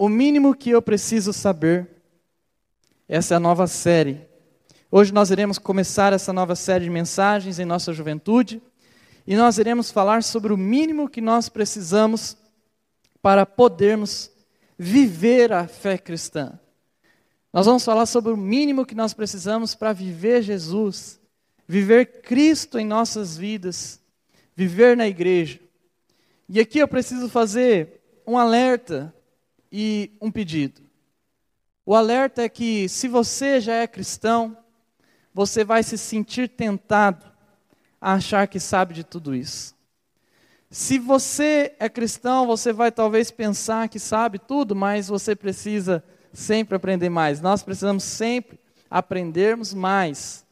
O mínimo que eu preciso saber. Essa é a nova série. Hoje nós iremos começar essa nova série de mensagens em nossa juventude e nós iremos falar sobre o mínimo que nós precisamos para podermos viver a fé cristã. Nós vamos falar sobre o mínimo que nós precisamos para viver Jesus, viver Cristo em nossas vidas, viver na igreja. E aqui eu preciso fazer um alerta e um pedido. O alerta é que se você já é cristão, você vai se sentir tentado a achar que sabe de tudo isso. Se você é cristão, você vai talvez pensar que sabe tudo, mas você precisa sempre aprender mais. Nós precisamos sempre aprendermos mais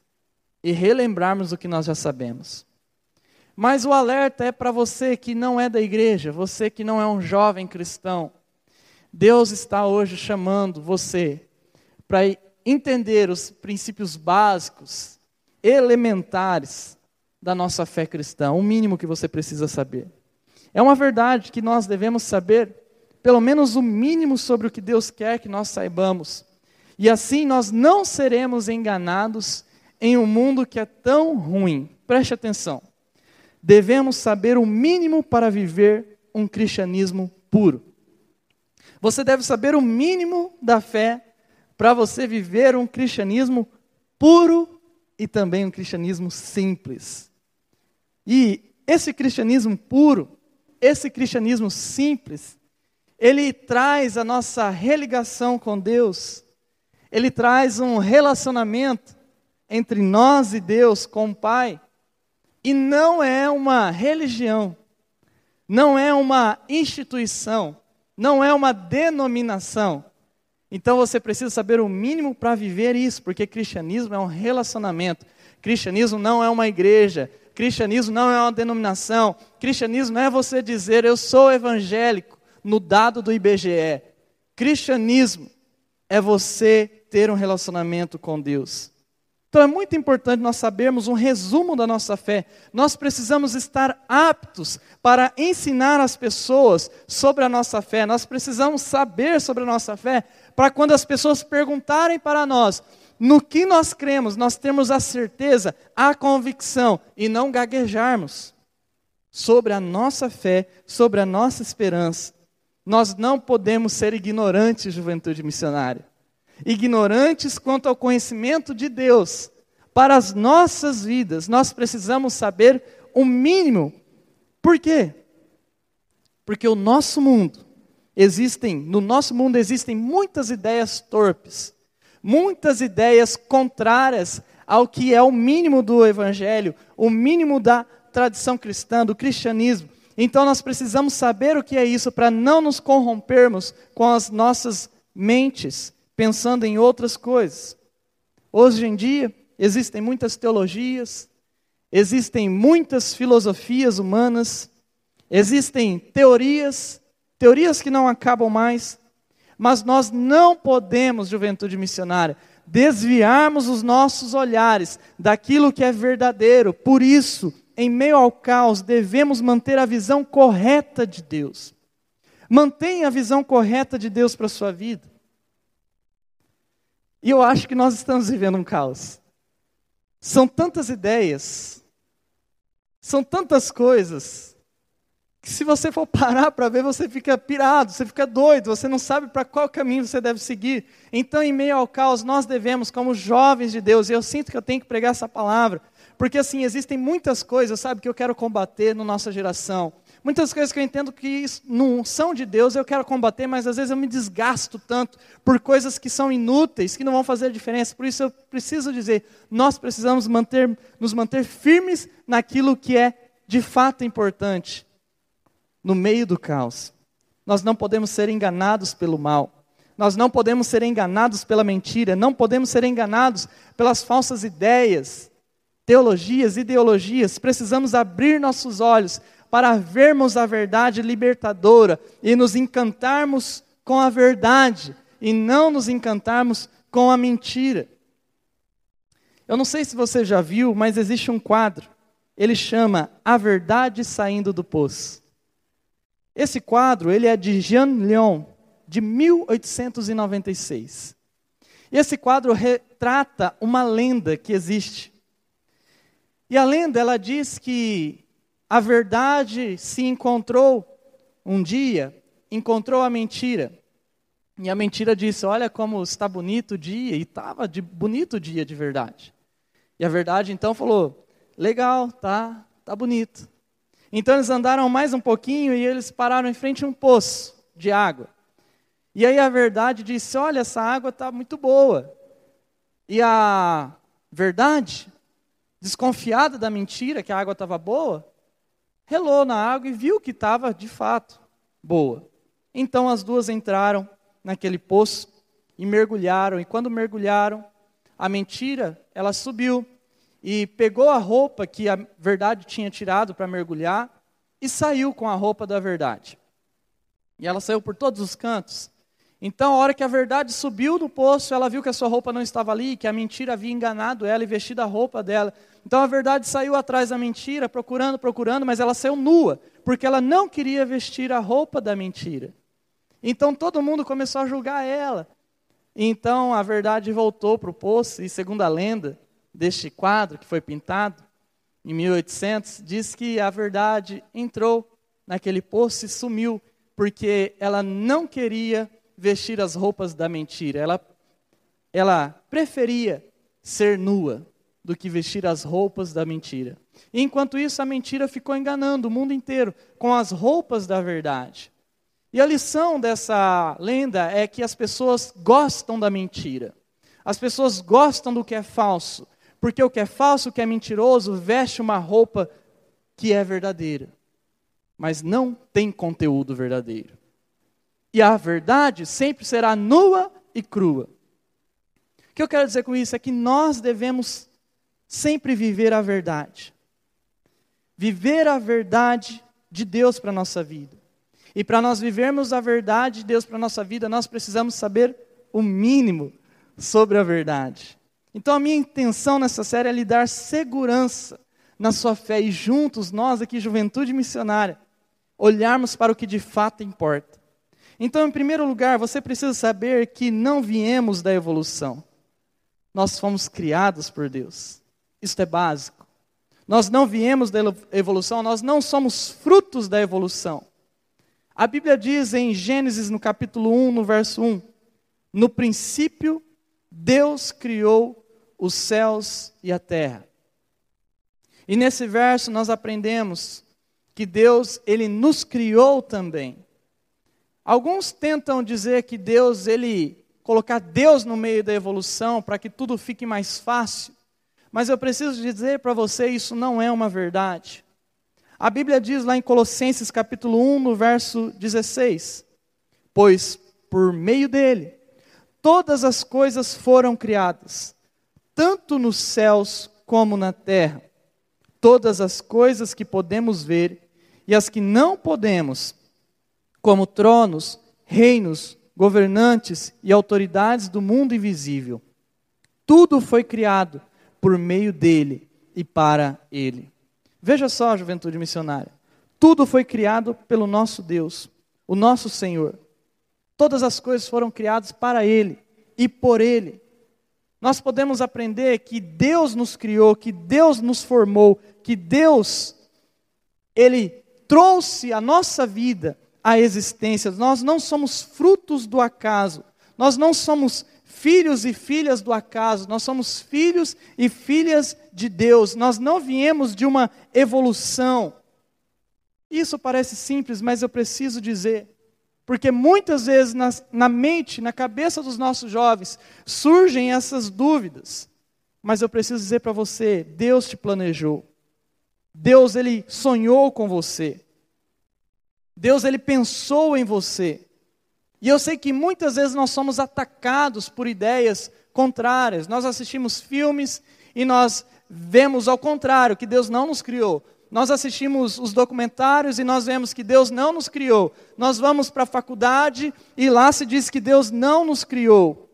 e relembrarmos o que nós já sabemos. Mas o alerta é para você que não é da igreja, você que não é um jovem cristão. Deus está hoje chamando você para entender os princípios básicos, elementares da nossa fé cristã, o mínimo que você precisa saber. É uma verdade que nós devemos saber, pelo menos o mínimo sobre o que Deus quer que nós saibamos. E assim nós não seremos enganados em um mundo que é tão ruim. Preste atenção. Devemos saber o mínimo para viver um cristianismo puro. Você deve saber o mínimo da fé para você viver um cristianismo puro e também um cristianismo simples. E esse cristianismo puro, esse cristianismo simples, ele traz a nossa religação com Deus, ele traz um relacionamento entre nós e Deus, com o Pai, e não é uma religião, não é uma instituição, não é uma denominação. Então você precisa saber o mínimo para viver isso, porque cristianismo é um relacionamento. Cristianismo não é uma igreja, Cristianismo não é uma denominação. Cristianismo não é você dizer eu sou evangélico no dado do IBGE. Cristianismo é você ter um relacionamento com Deus. Então é muito importante nós sabermos um resumo da nossa fé. Nós precisamos estar aptos para ensinar as pessoas sobre a nossa fé. Nós precisamos saber sobre a nossa fé para quando as pessoas perguntarem para nós: no que nós cremos, nós temos a certeza, a convicção e não gaguejarmos sobre a nossa fé, sobre a nossa esperança. Nós não podemos ser ignorantes, juventude missionária. Ignorantes quanto ao conhecimento de Deus. Para as nossas vidas, nós precisamos saber o mínimo. Por quê? Porque o nosso mundo existem, no nosso mundo existem muitas ideias torpes muitas ideias contrárias ao que é o mínimo do evangelho, o mínimo da tradição cristã, do cristianismo. Então nós precisamos saber o que é isso para não nos corrompermos com as nossas mentes, pensando em outras coisas. Hoje em dia existem muitas teologias, existem muitas filosofias humanas, existem teorias, teorias que não acabam mais, mas nós não podemos, juventude missionária, desviarmos os nossos olhares daquilo que é verdadeiro. Por isso, em meio ao caos, devemos manter a visão correta de Deus. Mantenha a visão correta de Deus para a sua vida. E eu acho que nós estamos vivendo um caos. São tantas ideias, são tantas coisas, que se você for parar para ver, você fica pirado, você fica doido, você não sabe para qual caminho você deve seguir. Então, em meio ao caos, nós devemos, como jovens de Deus, e eu sinto que eu tenho que pregar essa palavra, porque assim, existem muitas coisas, sabe, que eu quero combater na nossa geração. Muitas coisas que eu entendo que não são de Deus, eu quero combater, mas às vezes eu me desgasto tanto por coisas que são inúteis, que não vão fazer diferença. Por isso eu preciso dizer, nós precisamos manter, nos manter firmes naquilo que é de fato importante no meio do caos. Nós não podemos ser enganados pelo mal. Nós não podemos ser enganados pela mentira, não podemos ser enganados pelas falsas ideias, teologias, ideologias. Precisamos abrir nossos olhos para vermos a verdade libertadora e nos encantarmos com a verdade e não nos encantarmos com a mentira. Eu não sei se você já viu, mas existe um quadro. Ele chama A Verdade Saindo do Poço. Esse quadro, ele é de Jean Leon. de 1896. E esse quadro retrata uma lenda que existe. E a lenda ela diz que a verdade se encontrou um dia, encontrou a mentira. E a mentira disse: Olha como está bonito o dia, e estava de bonito o dia de verdade. E a verdade então falou: Legal, tá, tá bonito. Então eles andaram mais um pouquinho e eles pararam em frente a um poço de água. E aí a verdade disse: Olha, essa água está muito boa. E a verdade, desconfiada da mentira, que a água estava boa, relou na água e viu que estava de fato boa. Então as duas entraram naquele poço e mergulharam. E quando mergulharam, a mentira, ela subiu e pegou a roupa que a verdade tinha tirado para mergulhar e saiu com a roupa da verdade. E ela saiu por todos os cantos. Então, a hora que a verdade subiu do poço, ela viu que a sua roupa não estava ali, que a mentira havia enganado ela e vestido a roupa dela. Então, a verdade saiu atrás da mentira, procurando, procurando, mas ela saiu nua, porque ela não queria vestir a roupa da mentira. Então todo mundo começou a julgar ela. Então a verdade voltou para o poço, e segundo a lenda deste quadro que foi pintado, em 1800, diz que a verdade entrou naquele poço e sumiu, porque ela não queria vestir as roupas da mentira. Ela, ela preferia ser nua do que vestir as roupas da mentira. E enquanto isso, a mentira ficou enganando o mundo inteiro com as roupas da verdade. E a lição dessa lenda é que as pessoas gostam da mentira. As pessoas gostam do que é falso, porque o que é falso, o que é mentiroso, veste uma roupa que é verdadeira, mas não tem conteúdo verdadeiro. E a verdade sempre será nua e crua. O que eu quero dizer com isso é que nós devemos sempre viver a verdade. Viver a verdade de Deus para a nossa vida. E para nós vivermos a verdade de Deus para a nossa vida, nós precisamos saber o mínimo sobre a verdade. Então, a minha intenção nessa série é lhe dar segurança na sua fé e juntos, nós aqui, Juventude Missionária, olharmos para o que de fato importa. Então, em primeiro lugar, você precisa saber que não viemos da evolução. Nós fomos criados por Deus. Isso é básico. Nós não viemos da evolução, nós não somos frutos da evolução. A Bíblia diz em Gênesis, no capítulo 1, no verso 1: No princípio, Deus criou os céus e a terra. E nesse verso nós aprendemos que Deus, ele nos criou também. Alguns tentam dizer que Deus, ele colocar Deus no meio da evolução para que tudo fique mais fácil. Mas eu preciso dizer para você, isso não é uma verdade. A Bíblia diz lá em Colossenses capítulo 1, no verso 16: Pois por meio dele todas as coisas foram criadas, tanto nos céus como na terra. Todas as coisas que podemos ver e as que não podemos, como tronos, reinos, governantes e autoridades do mundo invisível. Tudo foi criado por meio dele e para ele. Veja só, juventude missionária. Tudo foi criado pelo nosso Deus, o nosso Senhor. Todas as coisas foram criadas para Ele e por Ele. Nós podemos aprender que Deus nos criou, que Deus nos formou, que Deus, Ele trouxe a nossa vida à existência. Nós não somos frutos do acaso, nós não somos filhos e filhas do acaso, nós somos filhos e filhas de Deus, nós não viemos de uma evolução. Isso parece simples, mas eu preciso dizer, porque muitas vezes na, na mente, na cabeça dos nossos jovens, surgem essas dúvidas. Mas eu preciso dizer para você: Deus te planejou. Deus ele sonhou com você. Deus ele pensou em você. E eu sei que muitas vezes nós somos atacados por ideias contrárias. Nós assistimos filmes e nós vemos ao contrário, que Deus não nos criou. Nós assistimos os documentários e nós vemos que Deus não nos criou. Nós vamos para a faculdade e lá se diz que Deus não nos criou.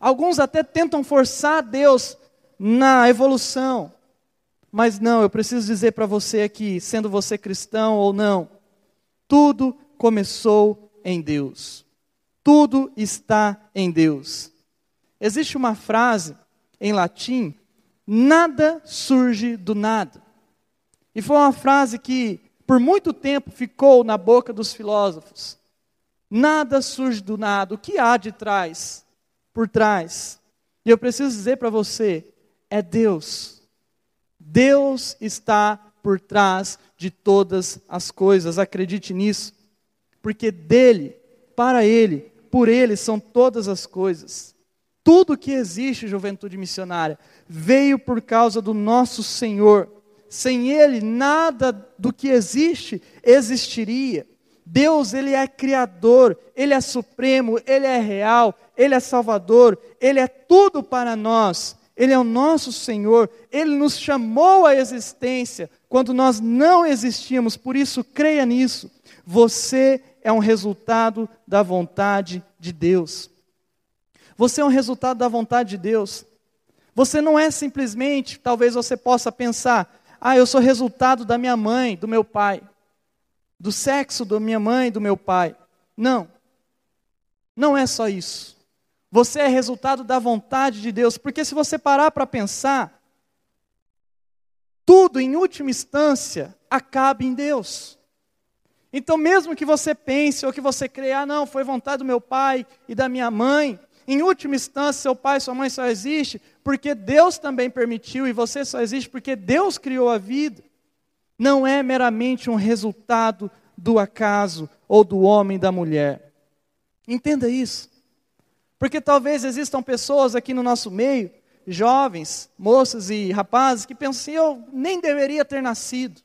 Alguns até tentam forçar Deus na evolução. Mas não, eu preciso dizer para você aqui, sendo você cristão ou não, tudo começou em Deus. Tudo está em Deus. Existe uma frase em latim: nada surge do nada. E foi uma frase que por muito tempo ficou na boca dos filósofos. Nada surge do nada. O que há de trás? Por trás. E eu preciso dizer para você: é Deus. Deus está por trás de todas as coisas. Acredite nisso. Porque dele, para ele, por ele são todas as coisas. Tudo que existe, juventude missionária, veio por causa do nosso Senhor. Sem ele, nada do que existe existiria. Deus, ele é criador, ele é supremo, ele é real, ele é salvador, ele é tudo para nós. Ele é o nosso Senhor, ele nos chamou à existência quando nós não existíamos, por isso creia nisso. Você é um resultado da vontade de Deus. Você é um resultado da vontade de Deus. Você não é simplesmente, talvez você possa pensar, ah, eu sou resultado da minha mãe, do meu pai, do sexo da minha mãe, do meu pai. Não. Não é só isso. Você é resultado da vontade de Deus, porque se você parar para pensar, tudo em última instância acaba em Deus. Então, mesmo que você pense ou que você creia, ah, não, foi vontade do meu pai e da minha mãe, em última instância, seu pai e sua mãe só existe porque Deus também permitiu e você só existe porque Deus criou a vida. Não é meramente um resultado do acaso ou do homem e da mulher. Entenda isso. Porque talvez existam pessoas aqui no nosso meio, jovens, moças e rapazes, que pensam assim: eu nem deveria ter nascido.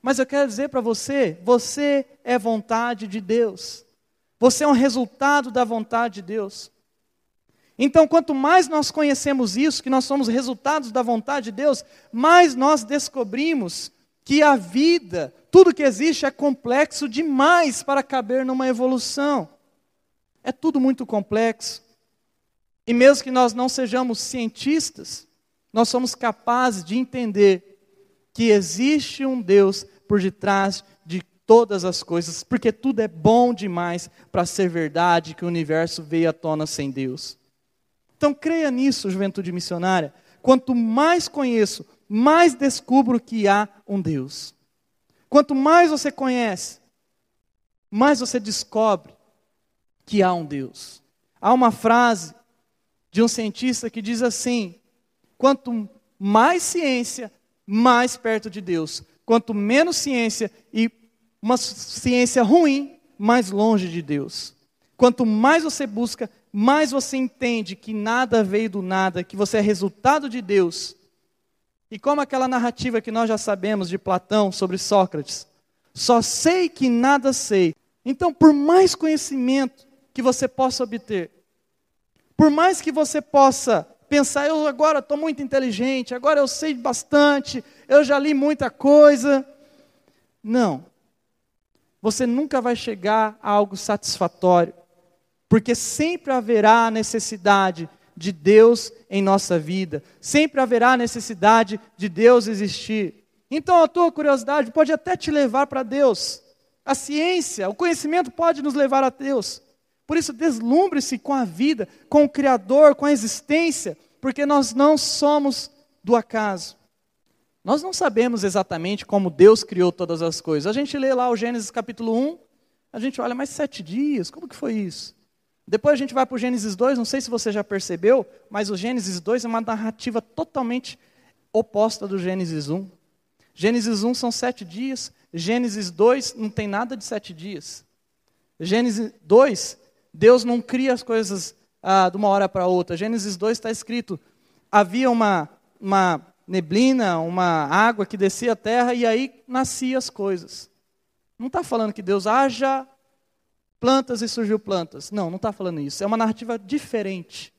Mas eu quero dizer para você: você é vontade de Deus. Você é um resultado da vontade de Deus. Então, quanto mais nós conhecemos isso, que nós somos resultados da vontade de Deus, mais nós descobrimos que a vida, tudo que existe é complexo demais para caber numa evolução. É tudo muito complexo. E mesmo que nós não sejamos cientistas, nós somos capazes de entender que existe um Deus por detrás de todas as coisas, porque tudo é bom demais para ser verdade que o universo veio à tona sem Deus. Então creia nisso, juventude missionária. Quanto mais conheço, mais descubro que há um Deus. Quanto mais você conhece, mais você descobre que há um Deus. Há uma frase de um cientista que diz assim: quanto mais ciência, mais perto de Deus. Quanto menos ciência e uma ciência ruim, mais longe de Deus. Quanto mais você busca, mais você entende que nada veio do nada, que você é resultado de Deus. E como aquela narrativa que nós já sabemos de Platão sobre Sócrates, só sei que nada sei. Então, por mais conhecimento que você possa obter, por mais que você possa pensar, eu agora estou muito inteligente, agora eu sei bastante, eu já li muita coisa. Não você nunca vai chegar a algo satisfatório, porque sempre haverá necessidade de Deus em nossa vida, sempre haverá necessidade de Deus existir. Então a tua curiosidade pode até te levar para Deus. A ciência, o conhecimento pode nos levar a Deus. Por isso, deslumbre-se com a vida, com o Criador, com a existência, porque nós não somos do acaso. Nós não sabemos exatamente como Deus criou todas as coisas. A gente lê lá o Gênesis capítulo 1, a gente olha, mas sete dias, como que foi isso? Depois a gente vai para o Gênesis 2, não sei se você já percebeu, mas o Gênesis 2 é uma narrativa totalmente oposta do Gênesis 1. Gênesis 1 são sete dias, Gênesis 2 não tem nada de sete dias. Gênesis 2, Deus não cria as coisas ah, de uma hora para outra. Gênesis 2 está escrito: havia uma, uma neblina, uma água que descia a terra e aí nasciam as coisas. Não está falando que Deus haja plantas e surgiu plantas. Não, não está falando isso. É uma narrativa diferente.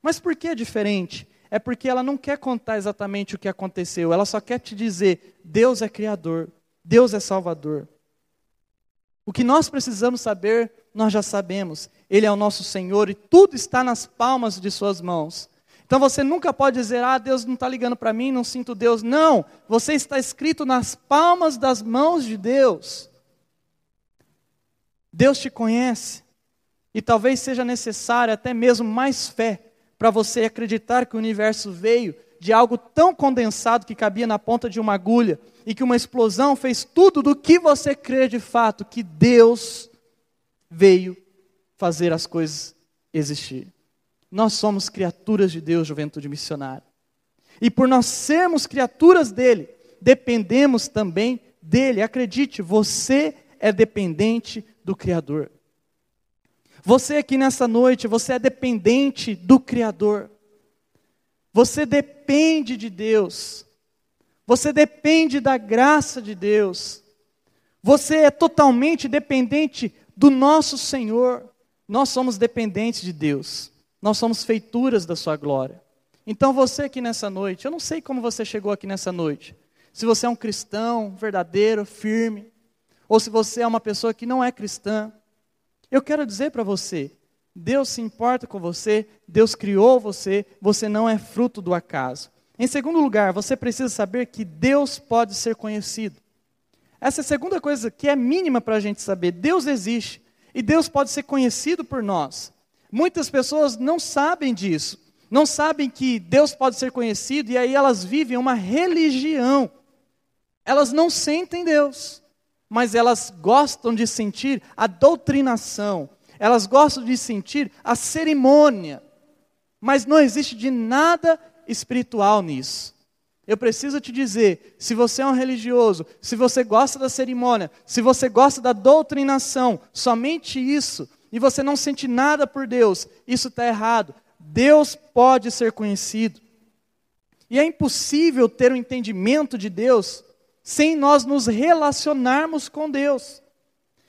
Mas por que é diferente? É porque ela não quer contar exatamente o que aconteceu, ela só quer te dizer: Deus é Criador, Deus é Salvador. O que nós precisamos saber, nós já sabemos. Ele é o nosso Senhor e tudo está nas palmas de Suas mãos. Então você nunca pode dizer, ah, Deus não está ligando para mim, não sinto Deus. Não, você está escrito nas palmas das mãos de Deus. Deus te conhece. E talvez seja necessário até mesmo mais fé para você acreditar que o universo veio de algo tão condensado que cabia na ponta de uma agulha e que uma explosão fez tudo do que você crê de fato, que Deus veio fazer as coisas existir. Nós somos criaturas de Deus, juventude missionária. E por nós sermos criaturas dele, dependemos também dele. Acredite, você é dependente do Criador. Você aqui nessa noite, você é dependente do Criador. Você depende de Deus. Você depende da graça de Deus. Você é totalmente dependente do nosso Senhor. Nós somos dependentes de Deus. Nós somos feituras da Sua glória. Então você aqui nessa noite, eu não sei como você chegou aqui nessa noite. Se você é um cristão verdadeiro, firme, ou se você é uma pessoa que não é cristã, eu quero dizer para você: Deus se importa com você, Deus criou você, você não é fruto do acaso. Em segundo lugar, você precisa saber que Deus pode ser conhecido. Essa é a segunda coisa que é mínima para a gente saber: Deus existe e Deus pode ser conhecido por nós. Muitas pessoas não sabem disso, não sabem que Deus pode ser conhecido e aí elas vivem uma religião. Elas não sentem Deus mas elas gostam de sentir a doutrinação, elas gostam de sentir a cerimônia, mas não existe de nada espiritual nisso. Eu preciso te dizer: se você é um religioso, se você gosta da cerimônia, se você gosta da doutrinação, somente isso, e você não sente nada por Deus, isso está errado. Deus pode ser conhecido. E é impossível ter o um entendimento de Deus sem nós nos relacionarmos com Deus.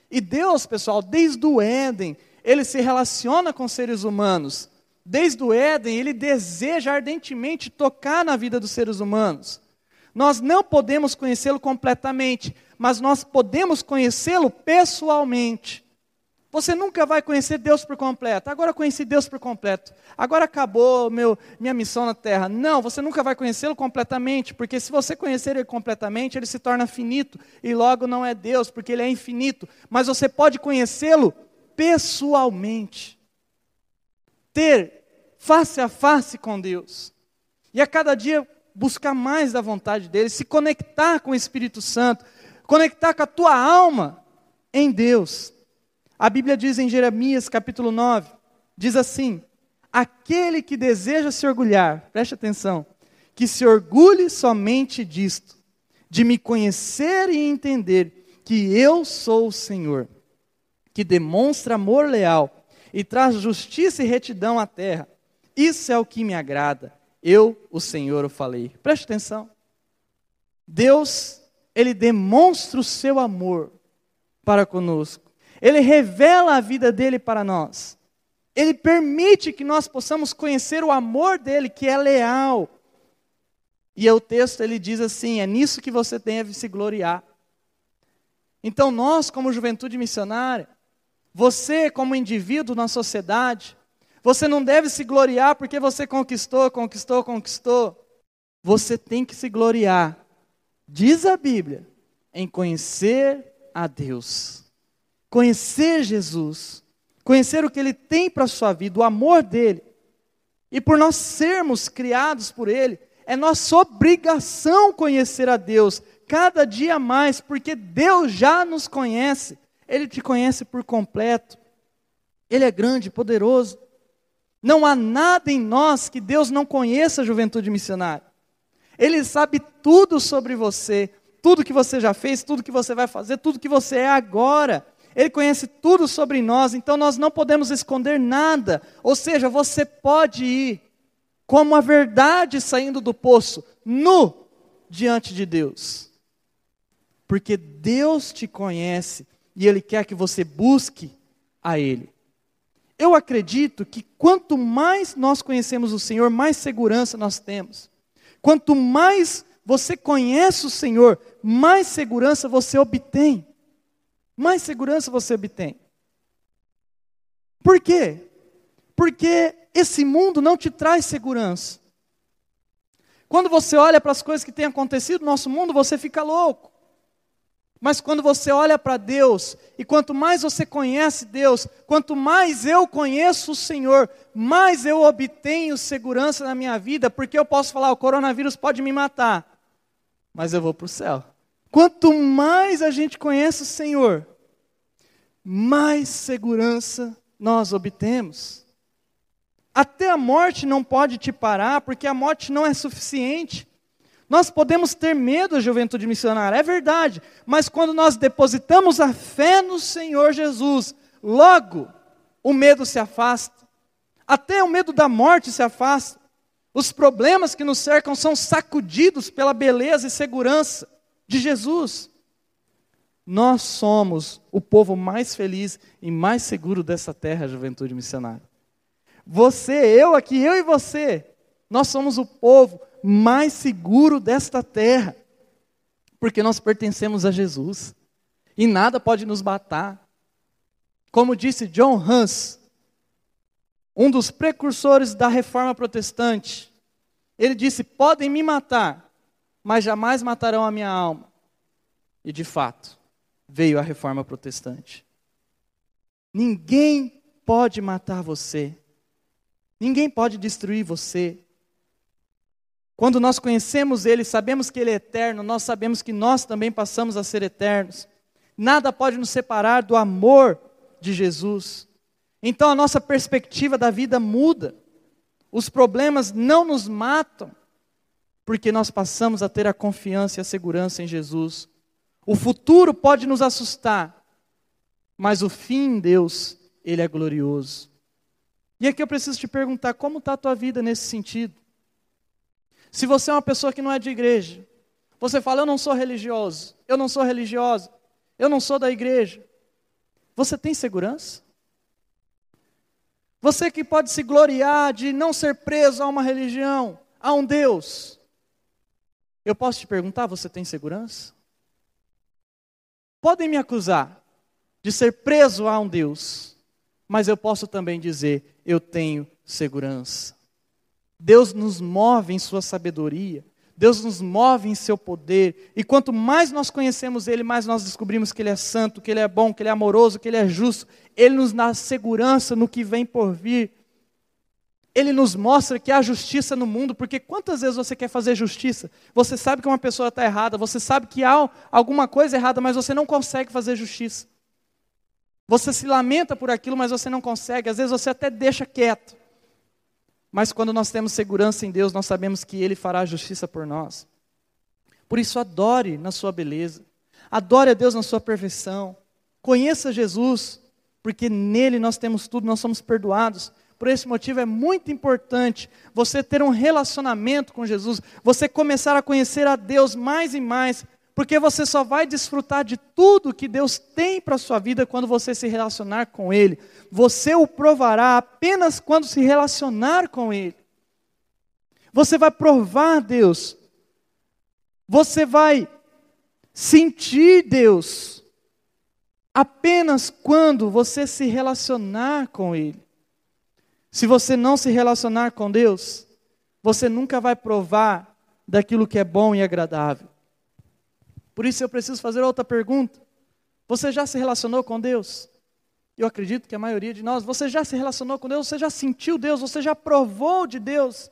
E Deus, pessoal, desde o Éden, ele se relaciona com seres humanos. Desde o Éden, ele deseja ardentemente tocar na vida dos seres humanos. Nós não podemos conhecê-lo completamente, mas nós podemos conhecê-lo pessoalmente. Você nunca vai conhecer Deus por completo. Agora conheci Deus por completo. Agora acabou meu, minha missão na terra. Não, você nunca vai conhecê-lo completamente, porque se você conhecer ele completamente, ele se torna finito e logo não é Deus, porque ele é infinito. Mas você pode conhecê-lo pessoalmente. Ter face a face com Deus. E a cada dia buscar mais da vontade dele, se conectar com o Espírito Santo, conectar com a tua alma em Deus. A Bíblia diz em Jeremias capítulo 9, diz assim: Aquele que deseja se orgulhar, preste atenção, que se orgulhe somente disto, de me conhecer e entender que eu sou o Senhor, que demonstra amor leal e traz justiça e retidão à terra. Isso é o que me agrada. Eu, o Senhor, o falei. Preste atenção. Deus, ele demonstra o seu amor para conosco. Ele revela a vida dele para nós. Ele permite que nós possamos conhecer o amor dele, que é leal. E o texto ele diz assim: é nisso que você deve se gloriar. Então, nós, como juventude missionária, você, como indivíduo na sociedade, você não deve se gloriar porque você conquistou, conquistou, conquistou. Você tem que se gloriar, diz a Bíblia, em conhecer a Deus conhecer Jesus, conhecer o que Ele tem para a sua vida, o amor dele. E por nós sermos criados por Ele, é nossa obrigação conhecer a Deus cada dia mais, porque Deus já nos conhece, Ele te conhece por completo. Ele é grande, poderoso. Não há nada em nós que Deus não conheça, juventude missionária. Ele sabe tudo sobre você, tudo que você já fez, tudo que você vai fazer, tudo que você é agora. Ele conhece tudo sobre nós, então nós não podemos esconder nada. Ou seja, você pode ir como a verdade saindo do poço, nu diante de Deus. Porque Deus te conhece e Ele quer que você busque a Ele. Eu acredito que quanto mais nós conhecemos o Senhor, mais segurança nós temos. Quanto mais você conhece o Senhor, mais segurança você obtém mais segurança você obtém. Por quê? Porque esse mundo não te traz segurança. Quando você olha para as coisas que têm acontecido no nosso mundo, você fica louco. Mas quando você olha para Deus, e quanto mais você conhece Deus, quanto mais eu conheço o Senhor, mais eu obtenho segurança na minha vida, porque eu posso falar: o coronavírus pode me matar, mas eu vou para o céu. Quanto mais a gente conhece o Senhor, mais segurança nós obtemos. Até a morte não pode te parar, porque a morte não é suficiente. Nós podemos ter medo da juventude missionária, é verdade, mas quando nós depositamos a fé no Senhor Jesus, logo o medo se afasta, até o medo da morte se afasta. Os problemas que nos cercam são sacudidos pela beleza e segurança de Jesus. Nós somos o povo mais feliz e mais seguro dessa terra, juventude missionária. Você, eu aqui, eu e você, nós somos o povo mais seguro desta terra, porque nós pertencemos a Jesus e nada pode nos matar. Como disse John Hans, um dos precursores da reforma protestante, ele disse: Podem me matar, mas jamais matarão a minha alma. E de fato, veio a reforma protestante. Ninguém pode matar você, ninguém pode destruir você, quando nós conhecemos Ele, sabemos que Ele é eterno, nós sabemos que nós também passamos a ser eternos. Nada pode nos separar do amor de Jesus. Então a nossa perspectiva da vida muda. Os problemas não nos matam, porque nós passamos a ter a confiança e a segurança em Jesus. O futuro pode nos assustar, mas o fim em Deus, Ele é glorioso. E aqui eu preciso te perguntar: como está a tua vida nesse sentido? Se você é uma pessoa que não é de igreja, você fala, eu não sou religioso, eu não sou religiosa, eu não sou da igreja. Você tem segurança? Você que pode se gloriar de não ser preso a uma religião, a um Deus. Eu posso te perguntar, você tem segurança? Podem me acusar de ser preso a um Deus, mas eu posso também dizer, eu tenho segurança. Deus nos move em Sua sabedoria, Deus nos move em Seu poder, e quanto mais nós conhecemos Ele, mais nós descobrimos que Ele é santo, que Ele é bom, que Ele é amoroso, que Ele é justo, Ele nos dá segurança no que vem por vir. Ele nos mostra que há justiça no mundo, porque quantas vezes você quer fazer justiça? Você sabe que uma pessoa está errada, você sabe que há alguma coisa errada, mas você não consegue fazer justiça. Você se lamenta por aquilo, mas você não consegue, às vezes você até deixa quieto. Mas quando nós temos segurança em Deus, nós sabemos que Ele fará justiça por nós. Por isso, adore na sua beleza, adore a Deus na sua perfeição, conheça Jesus, porque nele nós temos tudo, nós somos perdoados. Por esse motivo é muito importante você ter um relacionamento com Jesus, você começar a conhecer a Deus mais e mais, porque você só vai desfrutar de tudo que Deus tem para a sua vida quando você se relacionar com Ele. Você o provará apenas quando se relacionar com Ele. Você vai provar Deus. Você vai sentir Deus apenas quando você se relacionar com Ele. Se você não se relacionar com Deus, você nunca vai provar daquilo que é bom e agradável. Por isso eu preciso fazer outra pergunta. Você já se relacionou com Deus? Eu acredito que a maioria de nós, você já se relacionou com Deus, você já sentiu Deus, você já provou de Deus.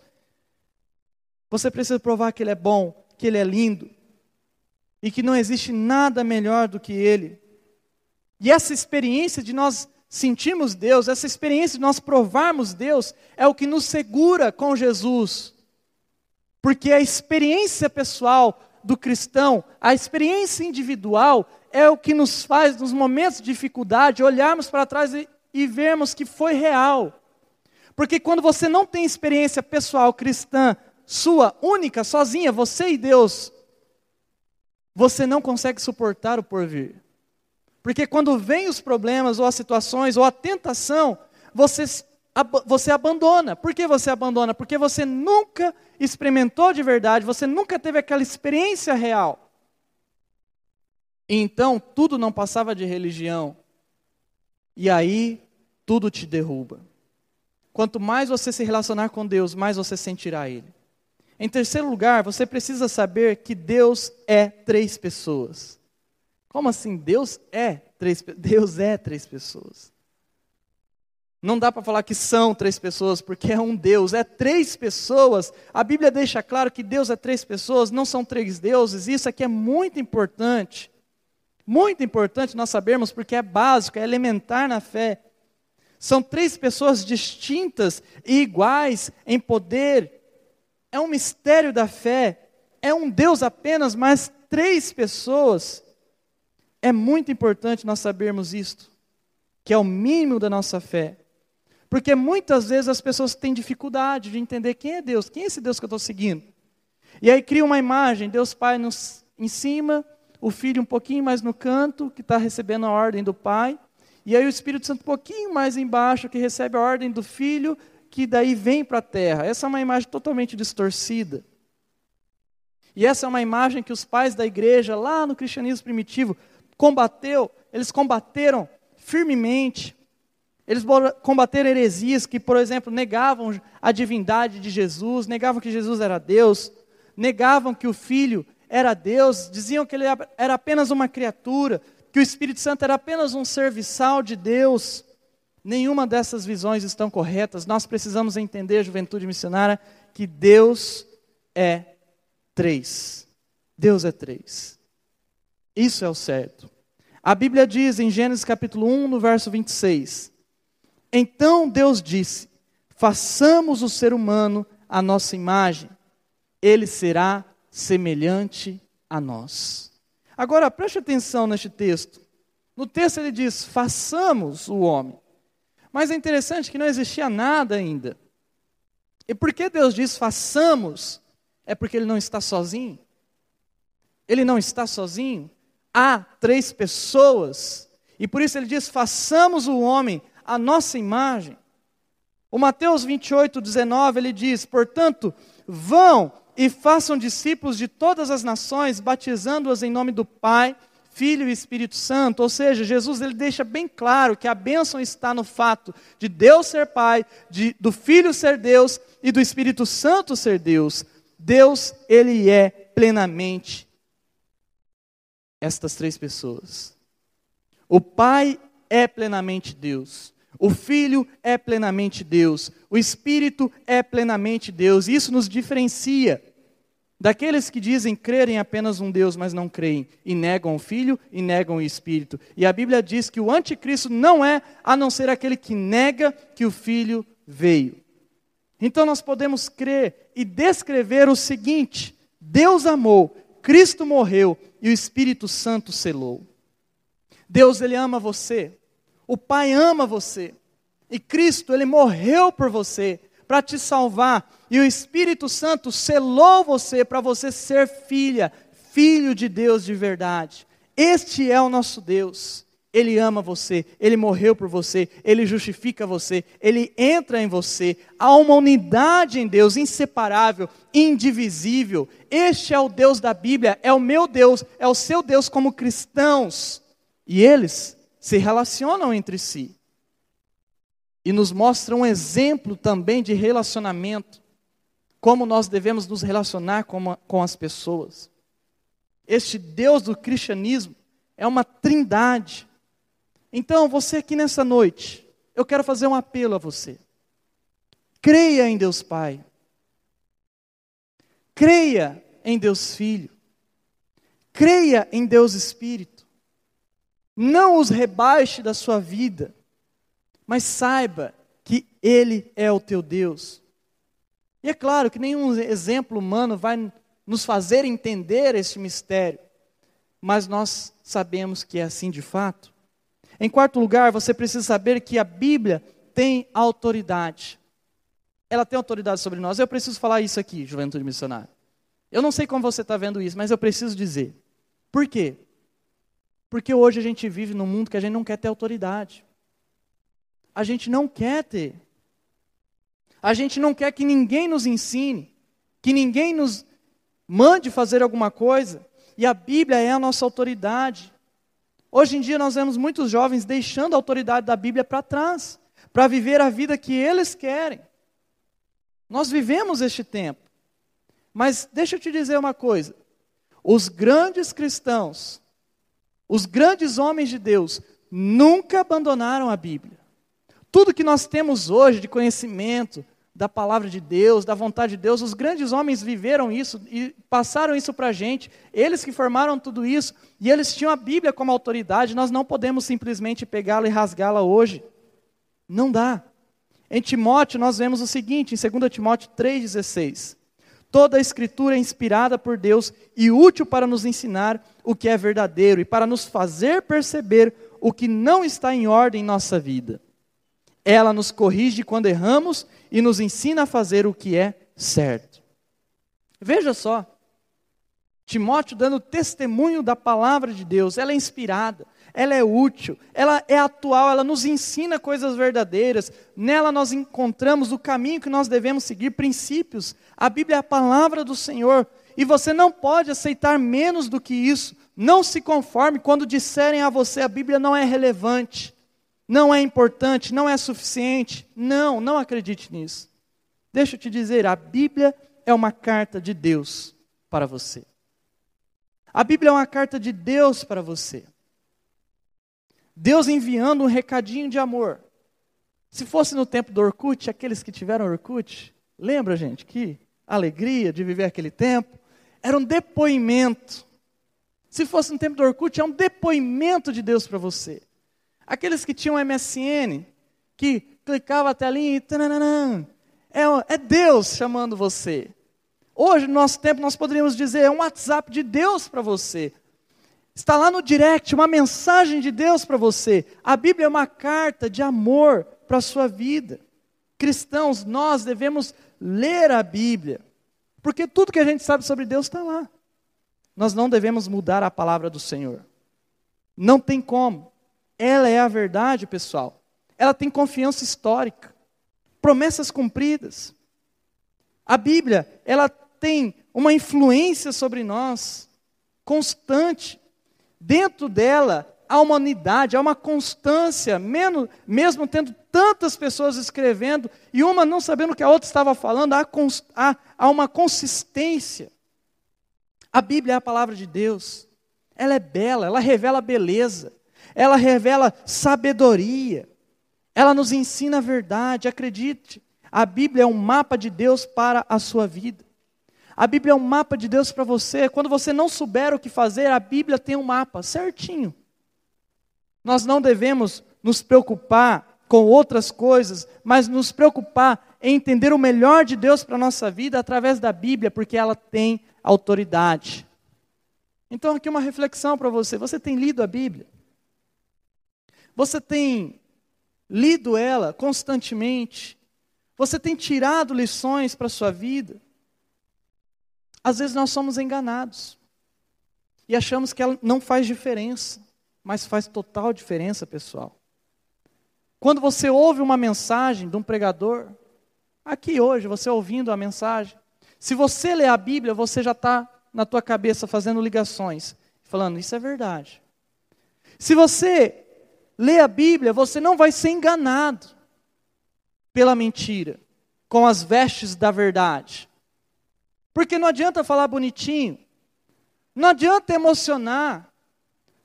Você precisa provar que Ele é bom, que Ele é lindo e que não existe nada melhor do que Ele. E essa experiência de nós sentirmos Deus, essa experiência de nós provarmos Deus, é o que nos segura com Jesus. Porque a experiência pessoal do cristão, a experiência individual, é o que nos faz, nos momentos de dificuldade, olharmos para trás e, e vermos que foi real. Porque quando você não tem experiência pessoal cristã, sua, única, sozinha, você e Deus, você não consegue suportar o porvir. Porque quando vem os problemas, ou as situações, ou a tentação, você você abandona. Por que você abandona? Porque você nunca experimentou de verdade, você nunca teve aquela experiência real. Então tudo não passava de religião. E aí tudo te derruba. Quanto mais você se relacionar com Deus, mais você sentirá Ele. Em terceiro lugar, você precisa saber que Deus é três pessoas. Como assim? Deus é três, Deus é três pessoas. Não dá para falar que são três pessoas, porque é um Deus, é três pessoas. A Bíblia deixa claro que Deus é três pessoas, não são três deuses. Isso aqui é muito importante. Muito importante nós sabermos, porque é básico, é elementar na fé. São três pessoas distintas e iguais em poder. É um mistério da fé. É um Deus apenas, mas três pessoas. É muito importante nós sabermos isto, que é o mínimo da nossa fé. Porque muitas vezes as pessoas têm dificuldade de entender quem é Deus, quem é esse Deus que eu estou seguindo. E aí cria uma imagem, Deus Pai nos, em cima, o Filho um pouquinho mais no canto, que está recebendo a ordem do Pai, e aí o Espírito Santo um pouquinho mais embaixo, que recebe a ordem do Filho, que daí vem para a terra. Essa é uma imagem totalmente distorcida. E essa é uma imagem que os pais da igreja, lá no cristianismo primitivo, combateu, eles combateram firmemente. Eles combateram heresias que, por exemplo, negavam a divindade de Jesus, negavam que Jesus era Deus, negavam que o Filho era Deus, diziam que ele era apenas uma criatura, que o Espírito Santo era apenas um serviçal de Deus. Nenhuma dessas visões estão corretas. Nós precisamos entender, juventude missionária, que Deus é três. Deus é três. Isso é o certo. A Bíblia diz em Gênesis capítulo 1, no verso 26: Então Deus disse: Façamos o ser humano a nossa imagem, ele será semelhante a nós. Agora, preste atenção neste texto. No texto ele diz: façamos o homem. Mas é interessante que não existia nada ainda. E por que Deus diz façamos? É porque ele não está sozinho. Ele não está sozinho. Há três pessoas. E por isso ele diz: façamos o homem a nossa imagem. O Mateus 28, 19, ele diz: portanto, vão e façam discípulos de todas as nações, batizando-as em nome do Pai, Filho e Espírito Santo. Ou seja, Jesus ele deixa bem claro que a bênção está no fato de Deus ser Pai, de, do Filho ser Deus e do Espírito Santo ser Deus. Deus, ele é plenamente estas três pessoas. O Pai é plenamente Deus. O Filho é plenamente Deus, o Espírito é plenamente Deus. Isso nos diferencia daqueles que dizem crerem apenas um Deus, mas não creem, e negam o Filho e negam o Espírito. E a Bíblia diz que o anticristo não é a não ser aquele que nega que o Filho veio. Então nós podemos crer e descrever o seguinte: Deus amou, Cristo morreu e o Espírito Santo selou. Deus ele ama você, o Pai ama você. E Cristo, ele morreu por você para te salvar. E o Espírito Santo selou você para você ser filha, filho de Deus de verdade. Este é o nosso Deus. Ele ama você, ele morreu por você, ele justifica você, ele entra em você. Há uma unidade em Deus, inseparável, indivisível. Este é o Deus da Bíblia, é o meu Deus, é o seu Deus como cristãos. E eles se relacionam entre si. E nos mostra um exemplo também de relacionamento, como nós devemos nos relacionar com, a, com as pessoas. Este Deus do cristianismo é uma trindade. Então, você aqui nessa noite, eu quero fazer um apelo a você. Creia em Deus Pai. Creia em Deus Filho. Creia em Deus Espírito. Não os rebaixe da sua vida, mas saiba que Ele é o teu Deus. E é claro que nenhum exemplo humano vai nos fazer entender este mistério, mas nós sabemos que é assim de fato. Em quarto lugar, você precisa saber que a Bíblia tem autoridade. Ela tem autoridade sobre nós. Eu preciso falar isso aqui, juventude missionária. Eu não sei como você está vendo isso, mas eu preciso dizer. Por quê? Porque hoje a gente vive num mundo que a gente não quer ter autoridade. A gente não quer ter. A gente não quer que ninguém nos ensine, que ninguém nos mande fazer alguma coisa. E a Bíblia é a nossa autoridade. Hoje em dia nós vemos muitos jovens deixando a autoridade da Bíblia para trás, para viver a vida que eles querem. Nós vivemos este tempo. Mas deixa eu te dizer uma coisa: os grandes cristãos Os grandes homens de Deus nunca abandonaram a Bíblia. Tudo que nós temos hoje de conhecimento da palavra de Deus, da vontade de Deus, os grandes homens viveram isso e passaram isso para a gente. Eles que formaram tudo isso e eles tinham a Bíblia como autoridade. Nós não podemos simplesmente pegá-la e rasgá-la hoje. Não dá. Em Timóteo, nós vemos o seguinte, em 2 Timóteo 3,16: Toda a Escritura é inspirada por Deus e útil para nos ensinar o que é verdadeiro e para nos fazer perceber o que não está em ordem em nossa vida. Ela nos corrige quando erramos e nos ensina a fazer o que é certo. Veja só, Timóteo dando testemunho da palavra de Deus, ela é inspirada, ela é útil, ela é atual, ela nos ensina coisas verdadeiras, nela nós encontramos o caminho que nós devemos seguir, princípios. A Bíblia é a palavra do Senhor e você não pode aceitar menos do que isso. Não se conforme quando disserem a você a Bíblia não é relevante, não é importante, não é suficiente. Não, não acredite nisso. Deixa eu te dizer, a Bíblia é uma carta de Deus para você. A Bíblia é uma carta de Deus para você. Deus enviando um recadinho de amor. Se fosse no tempo do Orkut, aqueles que tiveram Orkut, lembra, gente, que alegria de viver aquele tempo? Era um depoimento. Se fosse no tempo do Orkut, é um depoimento de Deus para você. Aqueles que tinham MSN, que clicava a telinha e é, é Deus chamando você. Hoje, no nosso tempo, nós poderíamos dizer, é um WhatsApp de Deus para você. Está lá no direct uma mensagem de Deus para você. A Bíblia é uma carta de amor para a sua vida. Cristãos, nós devemos ler a Bíblia, porque tudo que a gente sabe sobre Deus está lá. Nós não devemos mudar a palavra do Senhor. Não tem como. Ela é a verdade, pessoal. Ela tem confiança histórica, promessas cumpridas. A Bíblia, ela tem uma influência sobre nós constante. Dentro dela há uma unidade, há uma constância, mesmo, tendo tantas pessoas escrevendo e uma não sabendo o que a outra estava falando, há, há, há uma consistência. A Bíblia é a palavra de Deus, ela é bela, ela revela beleza, ela revela sabedoria, ela nos ensina a verdade, acredite. A Bíblia é um mapa de Deus para a sua vida. A Bíblia é um mapa de Deus para você. Quando você não souber o que fazer, a Bíblia tem um mapa certinho. Nós não devemos nos preocupar com outras coisas, mas nos preocupar em entender o melhor de Deus para a nossa vida através da Bíblia, porque ela tem autoridade. Então, aqui uma reflexão para você: você tem lido a Bíblia? Você tem lido ela constantemente? Você tem tirado lições para a sua vida? Às vezes nós somos enganados e achamos que ela não faz diferença, mas faz total diferença, pessoal. Quando você ouve uma mensagem de um pregador, aqui hoje, você ouvindo a mensagem, se você lê a Bíblia, você já está na tua cabeça fazendo ligações, falando, isso é verdade. Se você lê a Bíblia, você não vai ser enganado pela mentira, com as vestes da verdade. Porque não adianta falar bonitinho, não adianta emocionar,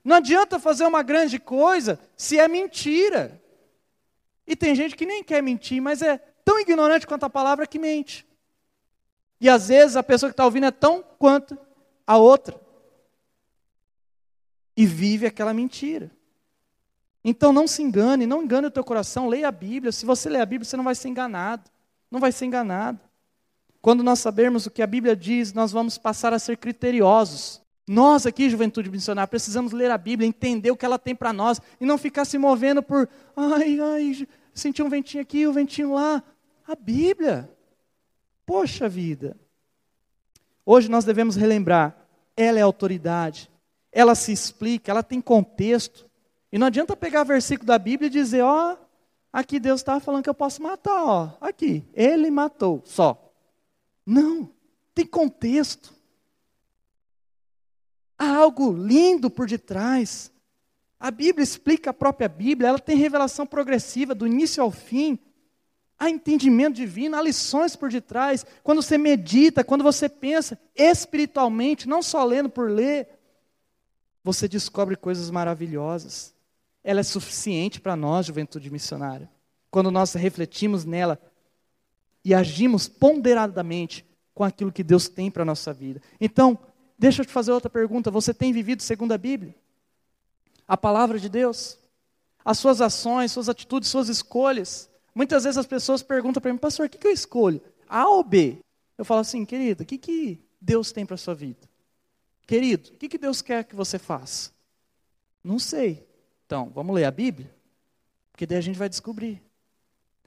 não adianta fazer uma grande coisa se é mentira. E tem gente que nem quer mentir, mas é tão ignorante quanto a palavra que mente. E às vezes a pessoa que está ouvindo é tão quanto a outra. E vive aquela mentira. Então não se engane, não engane o teu coração, leia a Bíblia. Se você ler a Bíblia, você não vai ser enganado. Não vai ser enganado. Quando nós sabermos o que a Bíblia diz, nós vamos passar a ser criteriosos. Nós aqui, Juventude Missionária, precisamos ler a Bíblia, entender o que ela tem para nós e não ficar se movendo por, ai, ai, senti um ventinho aqui, um ventinho lá. A Bíblia. Poxa vida. Hoje nós devemos relembrar, ela é autoridade, ela se explica, ela tem contexto. E não adianta pegar versículo da Bíblia e dizer, ó, aqui Deus estava falando que eu posso matar, ó, aqui, ele matou, só. Não, tem contexto. Há algo lindo por detrás. A Bíblia explica a própria Bíblia, ela tem revelação progressiva, do início ao fim. Há entendimento divino, há lições por detrás. Quando você medita, quando você pensa espiritualmente, não só lendo por ler. você descobre coisas maravilhosas. Ela é suficiente para nós, juventude missionária. Quando nós refletimos nela e agimos ponderadamente com aquilo que Deus tem para a nossa vida. Então, deixa eu te fazer outra pergunta: você tem vivido segundo a Bíblia? A palavra de Deus? As suas ações, suas atitudes, suas escolhas? Muitas vezes as pessoas perguntam para mim, pastor, o que, eu escolho? A ou B? Eu falo assim, querido, o que, que Deus tem para a sua vida? Querido, o que, que Deus quer que você faça? Não sei. Então, vamos ler a Bíblia? Porque daí a gente vai descobrir.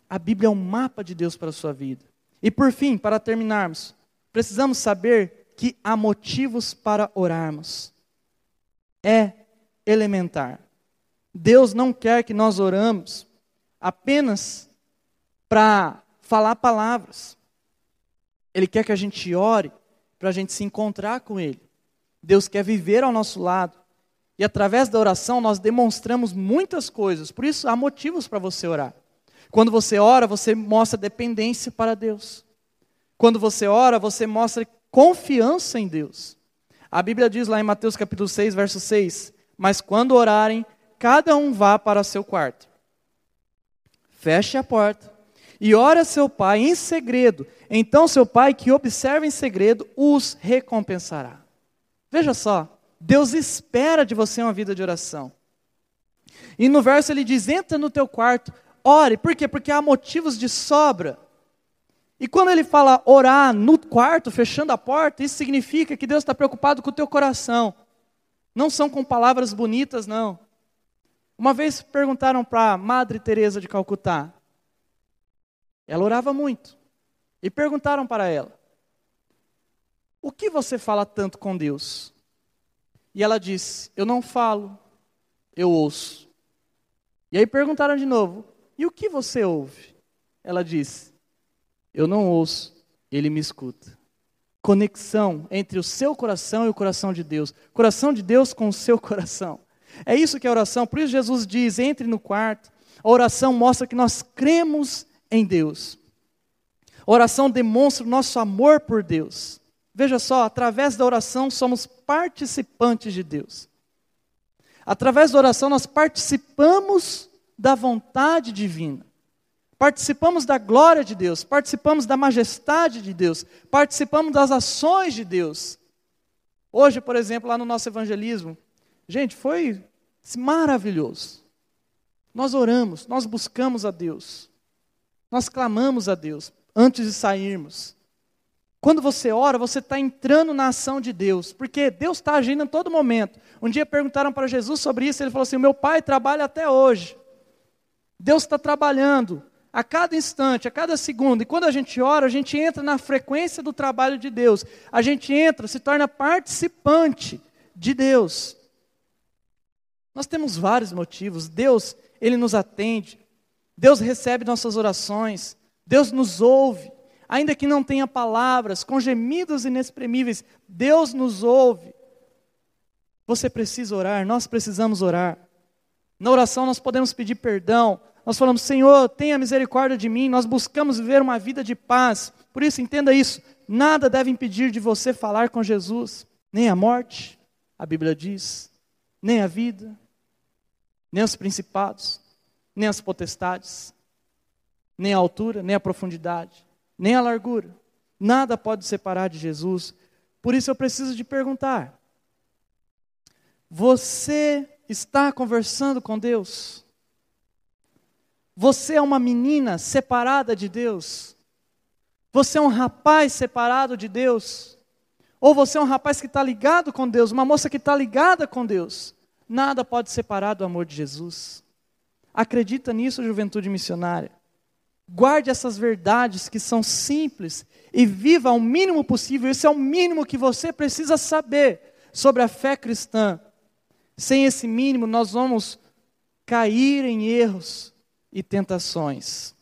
A Bíblia é um mapa de Deus para a sua vida. E por fim, para terminarmos, precisamos saber que há motivos para orarmos. É elementar. Deus não quer que nós oramos apenas para falar palavras. Ele quer que a gente ore para a gente se encontrar com Ele. Deus quer viver ao nosso lado. E através da oração nós demonstramos muitas coisas. Por isso há motivos para você orar. Quando você ora, você mostra dependência para Deus. Quando você ora, você mostra confiança em Deus. A Bíblia diz lá em Mateus capítulo 6, verso 6: Mas quando orarem, cada um vá para seu quarto. Feche a porta e ore a seu pai em segredo. Então seu pai que observa em segredo os recompensará. Veja só, Deus espera de você uma vida de oração. E no verso ele diz: entra no teu quarto, ore. Por quê? Porque há motivos de sobra. E quando ele fala orar no quarto, fechando a porta, isso significa que Deus está preocupado com o teu coração. Não são com palavras bonitas, não. Uma vez perguntaram para a Madre Teresa de Calcutá. Ela orava muito. E perguntaram para ela: O que você fala tanto com Deus? E ela disse: Eu não falo, eu ouço. E aí perguntaram de novo: E o que você ouve? Ela disse: eu não ouço, ele me escuta. Conexão entre o seu coração e o coração de Deus. Coração de Deus com o seu coração. É isso que é oração. Por isso Jesus diz: entre no quarto. A oração mostra que nós cremos em Deus. A oração demonstra o nosso amor por Deus. Veja só, através da oração somos participantes de Deus. Através da oração nós participamos da vontade divina participamos da glória de Deus, participamos da majestade de Deus, participamos das ações de Deus. Hoje, por exemplo, lá no nosso evangelismo, gente, foi maravilhoso. Nós oramos, nós buscamos a Deus, nós clamamos a Deus antes de sairmos. Quando você ora, você está entrando na ação de Deus, porque Deus está agindo em todo momento. Um dia perguntaram para Jesus sobre isso, ele falou assim: Meu pai trabalha até hoje. Deus está trabalhando a cada instante, a cada segundo. E quando a gente ora, a gente entra na frequência do trabalho de Deus. A gente entra, se torna participante de Deus. Nós temos vários motivos. Deus, ele nos atende. Deus recebe nossas orações. Deus nos ouve. Ainda que não tenha palavras, com gemidos inexprimíveis, Deus nos ouve. Você precisa orar, nós precisamos orar. Na oração nós podemos pedir perdão, nós falamos, Senhor, tenha misericórdia de mim, nós buscamos viver uma vida de paz. Por isso, entenda isso: nada deve impedir de você falar com Jesus, nem a morte, a Bíblia diz, nem a vida, nem os principados, nem as potestades, nem a altura, nem a profundidade, nem a largura. Nada pode separar de Jesus. Por isso eu preciso de perguntar: você está conversando com Deus? Você é uma menina separada de Deus? Você é um rapaz separado de Deus? Ou você é um rapaz que está ligado com Deus, uma moça que está ligada com Deus? Nada pode separar do amor de Jesus. Acredita nisso, juventude missionária. Guarde essas verdades que são simples e viva ao mínimo possível. Esse é o mínimo que você precisa saber sobre a fé cristã. Sem esse mínimo, nós vamos cair em erros e tentações.